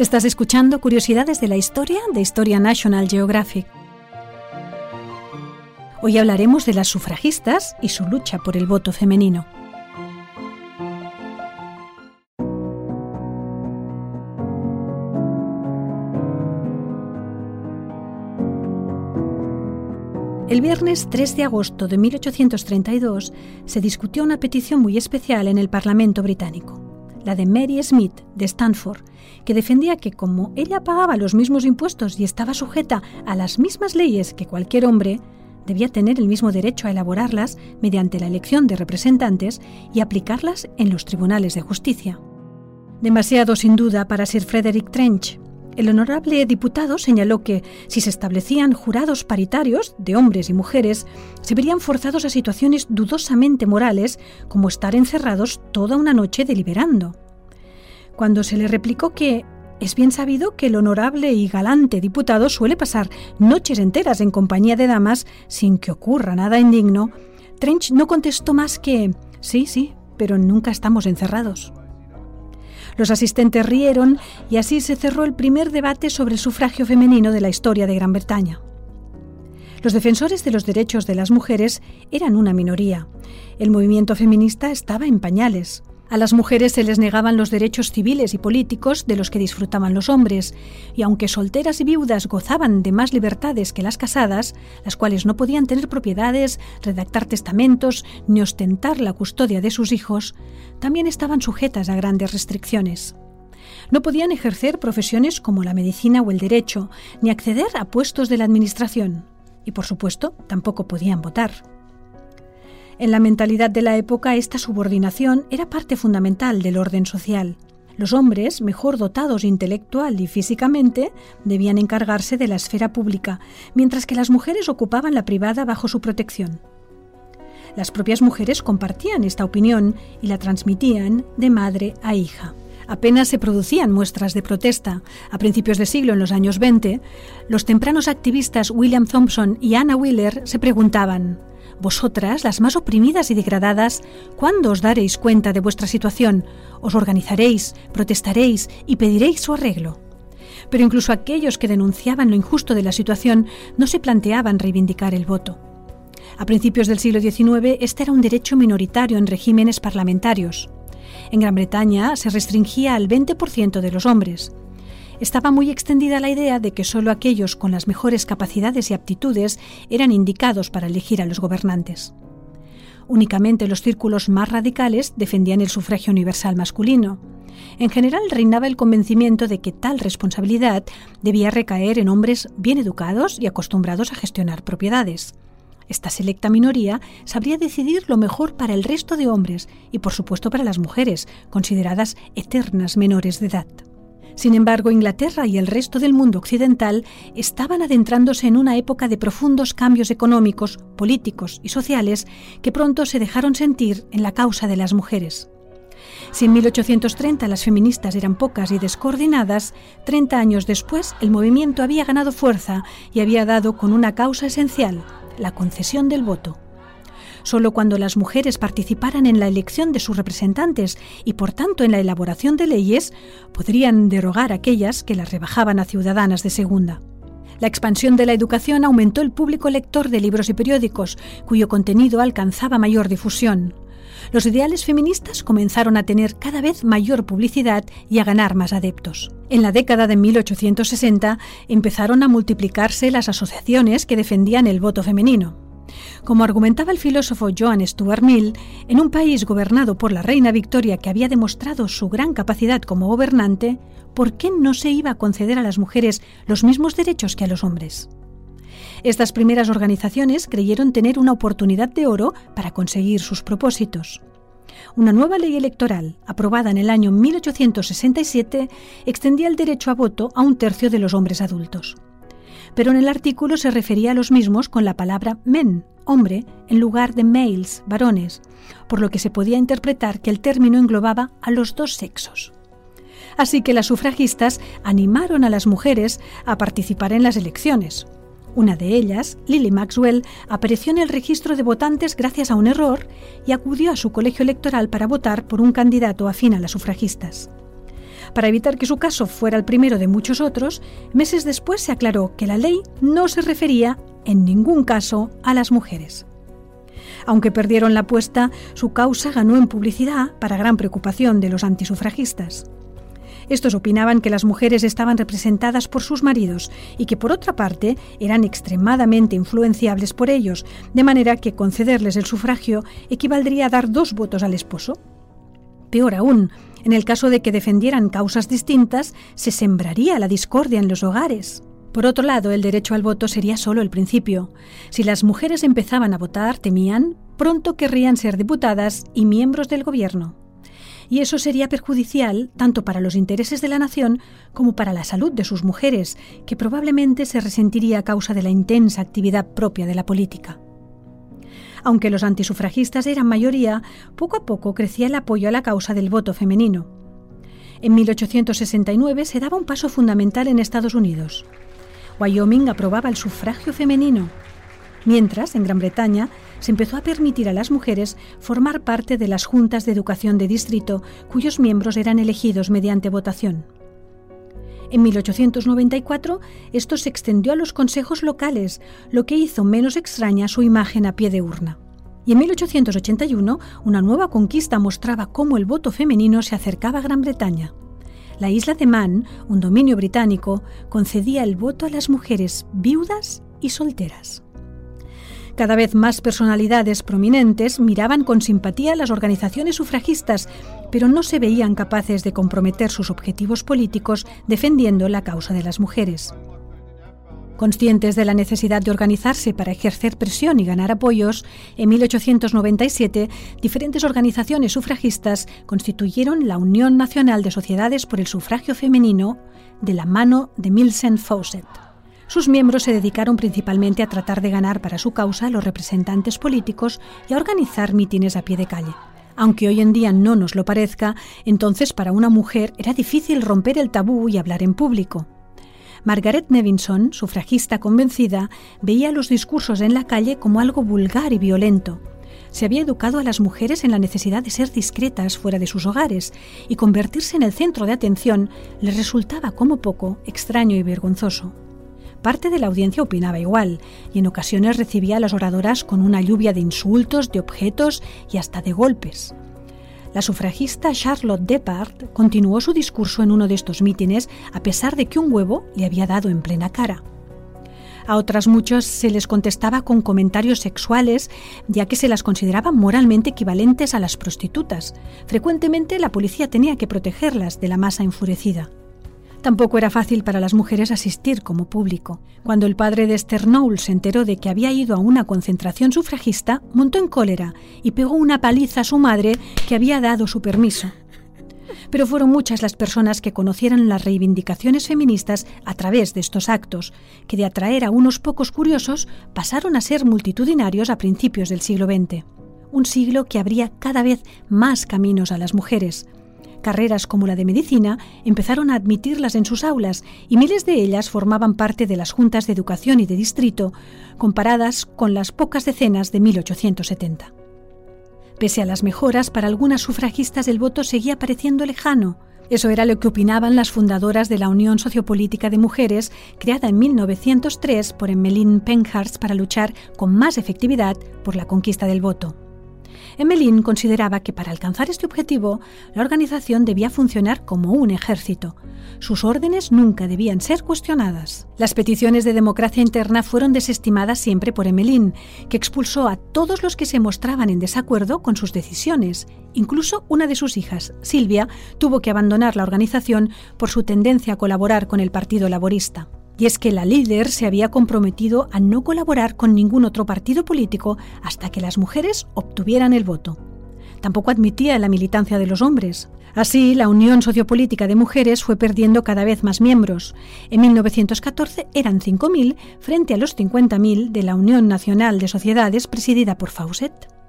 Estás escuchando Curiosidades de la Historia de Historia National Geographic. Hoy hablaremos de las sufragistas y su lucha por el voto femenino. El viernes 3 de agosto de 1832 se discutió una petición muy especial en el Parlamento británico, la de Mary Smith de Stanford, que defendía que como ella pagaba los mismos impuestos y estaba sujeta a las mismas leyes que cualquier hombre, debía tener el mismo derecho a elaborarlas mediante la elección de representantes y aplicarlas en los tribunales de justicia. Demasiado sin duda para Sir Frederick Trench, el honorable diputado señaló que si se establecían jurados paritarios de hombres y mujeres, se verían forzados a situaciones dudosamente morales, como estar encerrados toda una noche deliberando. Cuando se le replicó que es bien sabido que el honorable y galante diputado suele pasar noches enteras en compañía de damas sin que ocurra nada indigno, Trench no contestó más que sí, sí, pero nunca estamos encerrados. Los asistentes rieron y así se cerró el primer debate sobre el sufragio femenino de la historia de Gran Bretaña. Los defensores de los derechos de las mujeres eran una minoría. El movimiento feminista estaba en pañales. A las mujeres se les negaban los derechos civiles y políticos de los que disfrutaban los hombres, y aunque solteras y viudas gozaban de más libertades que las casadas, las cuales no podían tener propiedades, redactar testamentos ni ostentar la custodia de sus hijos, también estaban sujetas a grandes restricciones. No podían ejercer profesiones como la medicina o el derecho, ni acceder a puestos de la administración, y por supuesto tampoco podían votar. En la mentalidad de la época esta subordinación era parte fundamental del orden social. Los hombres, mejor dotados intelectual y físicamente, debían encargarse de la esfera pública, mientras que las mujeres ocupaban la privada bajo su protección. Las propias mujeres compartían esta opinión y la transmitían de madre a hija. Apenas se producían muestras de protesta. A principios de siglo, en los años 20, los tempranos activistas William Thompson y Anna Wheeler se preguntaban vosotras, las más oprimidas y degradadas, ¿cuándo os daréis cuenta de vuestra situación? Os organizaréis, protestaréis y pediréis su arreglo. Pero incluso aquellos que denunciaban lo injusto de la situación no se planteaban reivindicar el voto. A principios del siglo XIX, este era un derecho minoritario en regímenes parlamentarios. En Gran Bretaña se restringía al 20% de los hombres estaba muy extendida la idea de que solo aquellos con las mejores capacidades y aptitudes eran indicados para elegir a los gobernantes. Únicamente los círculos más radicales defendían el sufragio universal masculino. En general reinaba el convencimiento de que tal responsabilidad debía recaer en hombres bien educados y acostumbrados a gestionar propiedades. Esta selecta minoría sabría decidir lo mejor para el resto de hombres y por supuesto para las mujeres, consideradas eternas menores de edad. Sin embargo, Inglaterra y el resto del mundo occidental estaban adentrándose en una época de profundos cambios económicos, políticos y sociales que pronto se dejaron sentir en la causa de las mujeres. Si en 1830 las feministas eran pocas y descoordinadas, 30 años después el movimiento había ganado fuerza y había dado con una causa esencial, la concesión del voto. Solo cuando las mujeres participaran en la elección de sus representantes y por tanto en la elaboración de leyes, podrían derogar aquellas que las rebajaban a ciudadanas de segunda. La expansión de la educación aumentó el público lector de libros y periódicos, cuyo contenido alcanzaba mayor difusión. Los ideales feministas comenzaron a tener cada vez mayor publicidad y a ganar más adeptos. En la década de 1860 empezaron a multiplicarse las asociaciones que defendían el voto femenino. Como argumentaba el filósofo Joan Stuart Mill, en un país gobernado por la reina Victoria que había demostrado su gran capacidad como gobernante, ¿por qué no se iba a conceder a las mujeres los mismos derechos que a los hombres? Estas primeras organizaciones creyeron tener una oportunidad de oro para conseguir sus propósitos. Una nueva ley electoral, aprobada en el año 1867, extendía el derecho a voto a un tercio de los hombres adultos. Pero en el artículo se refería a los mismos con la palabra men, hombre, en lugar de males, varones, por lo que se podía interpretar que el término englobaba a los dos sexos. Así que las sufragistas animaron a las mujeres a participar en las elecciones, una de ellas, Lily Maxwell, apareció en el registro de votantes gracias a un error y acudió a su colegio electoral para votar por un candidato afín a las sufragistas. Para evitar que su caso fuera el primero de muchos otros, meses después se aclaró que la ley no se refería en ningún caso a las mujeres. Aunque perdieron la apuesta, su causa ganó en publicidad para gran preocupación de los antisufragistas. Estos opinaban que las mujeres estaban representadas por sus maridos y que por otra parte eran extremadamente influenciables por ellos, de manera que concederles el sufragio equivaldría a dar dos votos al esposo. Peor aún, en el caso de que defendieran causas distintas, se sembraría la discordia en los hogares. Por otro lado, el derecho al voto sería solo el principio. Si las mujeres empezaban a votar, temían, pronto querrían ser diputadas y miembros del gobierno y eso sería perjudicial tanto para los intereses de la nación como para la salud de sus mujeres, que probablemente se resentiría a causa de la intensa actividad propia de la política. Aunque los antisufragistas eran mayoría, poco a poco crecía el apoyo a la causa del voto femenino. En 1869 se daba un paso fundamental en Estados Unidos. Wyoming aprobaba el sufragio femenino, mientras en Gran Bretaña se empezó a permitir a las mujeres formar parte de las juntas de educación de distrito, cuyos miembros eran elegidos mediante votación. En 1894 esto se extendió a los consejos locales, lo que hizo menos extraña su imagen a pie de urna. Y en 1881 una nueva conquista mostraba cómo el voto femenino se acercaba a Gran Bretaña. La isla de Man, un dominio británico, concedía el voto a las mujeres viudas y solteras. Cada vez más personalidades prominentes miraban con simpatía las organizaciones sufragistas, pero no se veían capaces de comprometer sus objetivos políticos defendiendo la causa de las mujeres. Conscientes de la necesidad de organizarse para ejercer presión y ganar apoyos, en 1897 diferentes organizaciones sufragistas constituyeron la Unión Nacional de Sociedades por el Sufragio Femenino de la mano de Millicent Fawcett. Sus miembros se dedicaron principalmente a tratar de ganar para su causa a los representantes políticos y a organizar mítines a pie de calle. Aunque hoy en día no nos lo parezca, entonces para una mujer era difícil romper el tabú y hablar en público. Margaret Nevinson, sufragista convencida, veía los discursos en la calle como algo vulgar y violento. Se había educado a las mujeres en la necesidad de ser discretas fuera de sus hogares y convertirse en el centro de atención les resultaba como poco extraño y vergonzoso. Parte de la audiencia opinaba igual, y en ocasiones recibía a las oradoras con una lluvia de insultos, de objetos y hasta de golpes. La sufragista Charlotte Depart continuó su discurso en uno de estos mítines a pesar de que un huevo le había dado en plena cara. A otras muchos se les contestaba con comentarios sexuales, ya que se las consideraban moralmente equivalentes a las prostitutas. Frecuentemente la policía tenía que protegerlas de la masa enfurecida. Tampoco era fácil para las mujeres asistir como público. Cuando el padre de Esther se enteró de que había ido a una concentración sufragista, montó en cólera y pegó una paliza a su madre que había dado su permiso. Pero fueron muchas las personas que conocieran las reivindicaciones feministas a través de estos actos, que de atraer a unos pocos curiosos pasaron a ser multitudinarios a principios del siglo XX. Un siglo que abría cada vez más caminos a las mujeres, Carreras como la de medicina empezaron a admitirlas en sus aulas y miles de ellas formaban parte de las juntas de educación y de distrito, comparadas con las pocas decenas de 1870. Pese a las mejoras, para algunas sufragistas el voto seguía pareciendo lejano. Eso era lo que opinaban las fundadoras de la Unión Sociopolítica de Mujeres, creada en 1903 por Emmeline Pankhurst para luchar con más efectividad por la conquista del voto. Emmeline consideraba que para alcanzar este objetivo, la organización debía funcionar como un ejército. Sus órdenes nunca debían ser cuestionadas. Las peticiones de democracia interna fueron desestimadas siempre por Emmeline, que expulsó a todos los que se mostraban en desacuerdo con sus decisiones. Incluso una de sus hijas, Silvia, tuvo que abandonar la organización por su tendencia a colaborar con el Partido Laborista y es que la líder se había comprometido a no colaborar con ningún otro partido político hasta que las mujeres obtuvieran el voto. Tampoco admitía la militancia de los hombres. Así, la Unión Sociopolítica de Mujeres fue perdiendo cada vez más miembros. En 1914 eran 5.000 frente a los 50.000 de la Unión Nacional de Sociedades presidida por Fawcett.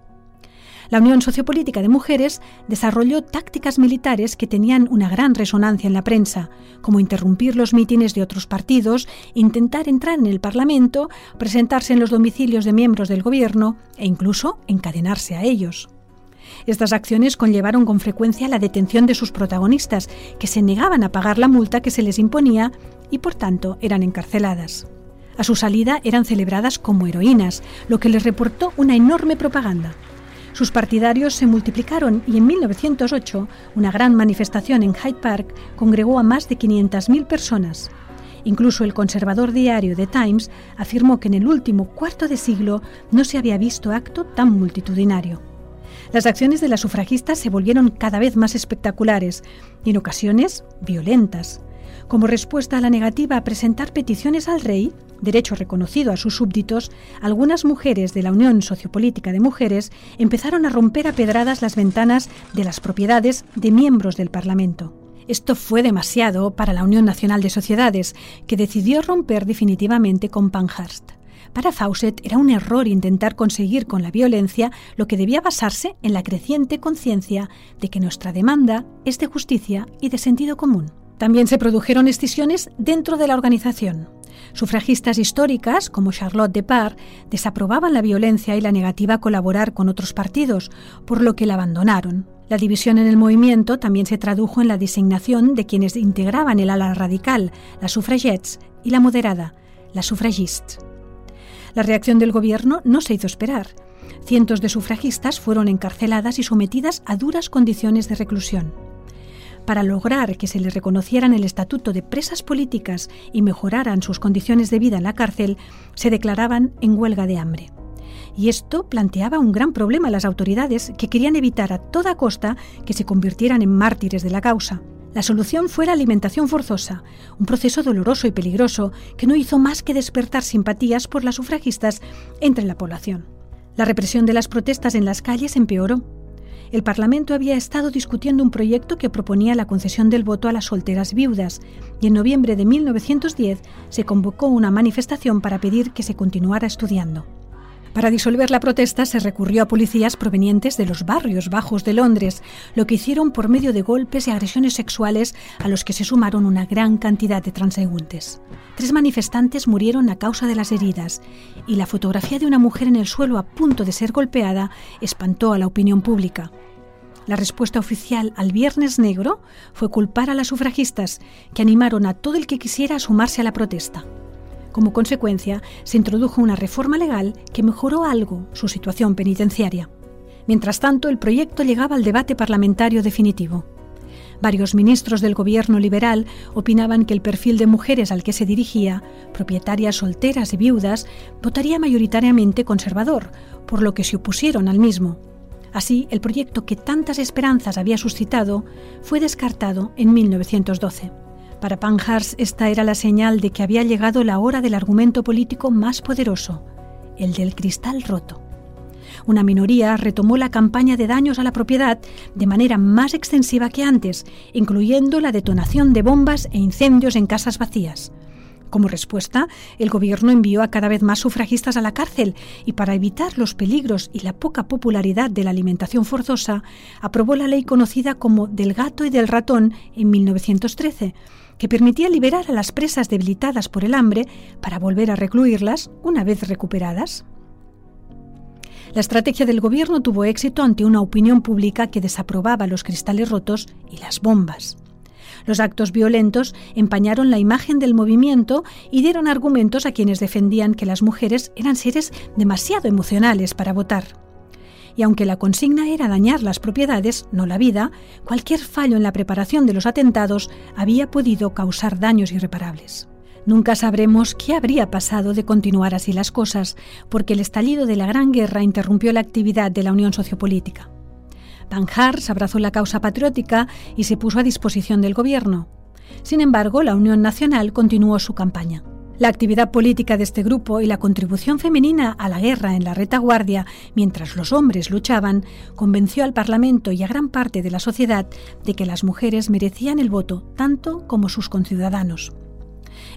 La Unión Sociopolítica de Mujeres desarrolló tácticas militares que tenían una gran resonancia en la prensa, como interrumpir los mítines de otros partidos, intentar entrar en el Parlamento, presentarse en los domicilios de miembros del gobierno e incluso encadenarse a ellos. Estas acciones conllevaron con frecuencia la detención de sus protagonistas, que se negaban a pagar la multa que se les imponía y por tanto eran encarceladas. A su salida eran celebradas como heroínas, lo que les reportó una enorme propaganda. Sus partidarios se multiplicaron y en 1908 una gran manifestación en Hyde Park congregó a más de 500.000 personas. Incluso el conservador diario The Times afirmó que en el último cuarto de siglo no se había visto acto tan multitudinario. Las acciones de las sufragistas se volvieron cada vez más espectaculares y en ocasiones violentas. Como respuesta a la negativa a presentar peticiones al rey, derecho reconocido a sus súbditos, algunas mujeres de la Unión Sociopolítica de Mujeres empezaron a romper a pedradas las ventanas de las propiedades de miembros del Parlamento. Esto fue demasiado para la Unión Nacional de Sociedades, que decidió romper definitivamente con Pankhurst. Para Fawcett era un error intentar conseguir con la violencia lo que debía basarse en la creciente conciencia de que nuestra demanda es de justicia y de sentido común. También se produjeron escisiones dentro de la organización. Sufragistas históricas, como Charlotte de Parr, desaprobaban la violencia y la negativa a colaborar con otros partidos, por lo que la abandonaron. La división en el movimiento también se tradujo en la designación de quienes integraban el ala radical, las suffragettes, y la moderada, las suffragistes. La reacción del gobierno no se hizo esperar. Cientos de sufragistas fueron encarceladas y sometidas a duras condiciones de reclusión para lograr que se les reconocieran el estatuto de presas políticas y mejoraran sus condiciones de vida en la cárcel, se declaraban en huelga de hambre. Y esto planteaba un gran problema a las autoridades que querían evitar a toda costa que se convirtieran en mártires de la causa. La solución fue la alimentación forzosa, un proceso doloroso y peligroso que no hizo más que despertar simpatías por las sufragistas entre la población. La represión de las protestas en las calles empeoró el Parlamento había estado discutiendo un proyecto que proponía la concesión del voto a las solteras viudas y en noviembre de 1910 se convocó una manifestación para pedir que se continuara estudiando. Para disolver la protesta se recurrió a policías provenientes de los barrios bajos de Londres, lo que hicieron por medio de golpes y agresiones sexuales a los que se sumaron una gran cantidad de transeúntes. Tres manifestantes murieron a causa de las heridas y la fotografía de una mujer en el suelo a punto de ser golpeada espantó a la opinión pública. La respuesta oficial al Viernes Negro fue culpar a las sufragistas, que animaron a todo el que quisiera sumarse a la protesta. Como consecuencia, se introdujo una reforma legal que mejoró algo su situación penitenciaria. Mientras tanto, el proyecto llegaba al debate parlamentario definitivo. Varios ministros del gobierno liberal opinaban que el perfil de mujeres al que se dirigía, propietarias solteras y viudas, votaría mayoritariamente conservador, por lo que se opusieron al mismo. Así, el proyecto que tantas esperanzas había suscitado fue descartado en 1912. Para Pankhurst esta era la señal de que había llegado la hora del argumento político más poderoso, el del cristal roto. Una minoría retomó la campaña de daños a la propiedad de manera más extensiva que antes, incluyendo la detonación de bombas e incendios en casas vacías. Como respuesta, el gobierno envió a cada vez más sufragistas a la cárcel y para evitar los peligros y la poca popularidad de la alimentación forzosa, aprobó la ley conocida como del gato y del ratón en 1913, que permitía liberar a las presas debilitadas por el hambre para volver a recluirlas una vez recuperadas. La estrategia del gobierno tuvo éxito ante una opinión pública que desaprobaba los cristales rotos y las bombas. Los actos violentos empañaron la imagen del movimiento y dieron argumentos a quienes defendían que las mujeres eran seres demasiado emocionales para votar. Y aunque la consigna era dañar las propiedades, no la vida, cualquier fallo en la preparación de los atentados había podido causar daños irreparables. Nunca sabremos qué habría pasado de continuar así las cosas, porque el estallido de la Gran Guerra interrumpió la actividad de la Unión Sociopolítica. Pankhurst abrazó la causa patriótica y se puso a disposición del gobierno. Sin embargo, la Unión Nacional continuó su campaña. La actividad política de este grupo y la contribución femenina a la guerra en la retaguardia mientras los hombres luchaban convenció al Parlamento y a gran parte de la sociedad de que las mujeres merecían el voto tanto como sus conciudadanos.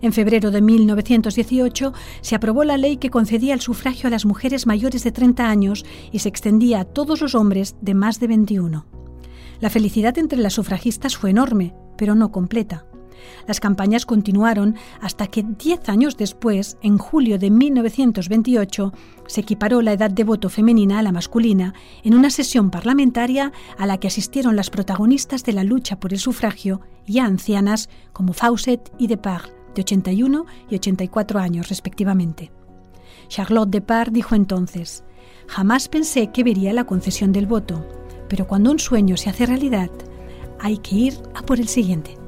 En febrero de 1918 se aprobó la ley que concedía el sufragio a las mujeres mayores de 30 años y se extendía a todos los hombres de más de 21. La felicidad entre las sufragistas fue enorme, pero no completa. Las campañas continuaron hasta que diez años después, en julio de 1928, se equiparó la edad de voto femenina a la masculina en una sesión parlamentaria a la que asistieron las protagonistas de la lucha por el sufragio, ya ancianas como Fawcett y Depard, de 81 y 84 años respectivamente. Charlotte Depard dijo entonces, Jamás pensé que vería la concesión del voto, pero cuando un sueño se hace realidad, hay que ir a por el siguiente.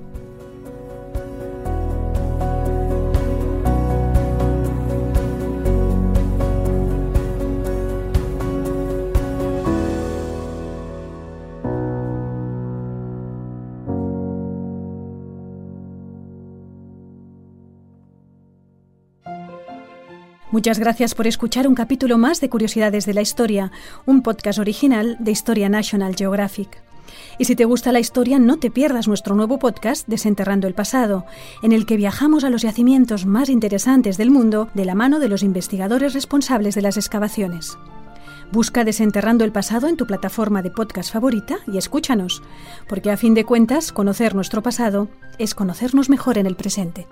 Muchas gracias por escuchar un capítulo más de Curiosidades de la Historia, un podcast original de Historia National Geographic. Y si te gusta la historia, no te pierdas nuestro nuevo podcast Desenterrando el Pasado, en el que viajamos a los yacimientos más interesantes del mundo de la mano de los investigadores responsables de las excavaciones. Busca Desenterrando el Pasado en tu plataforma de podcast favorita y escúchanos, porque a fin de cuentas, conocer nuestro pasado es conocernos mejor en el presente.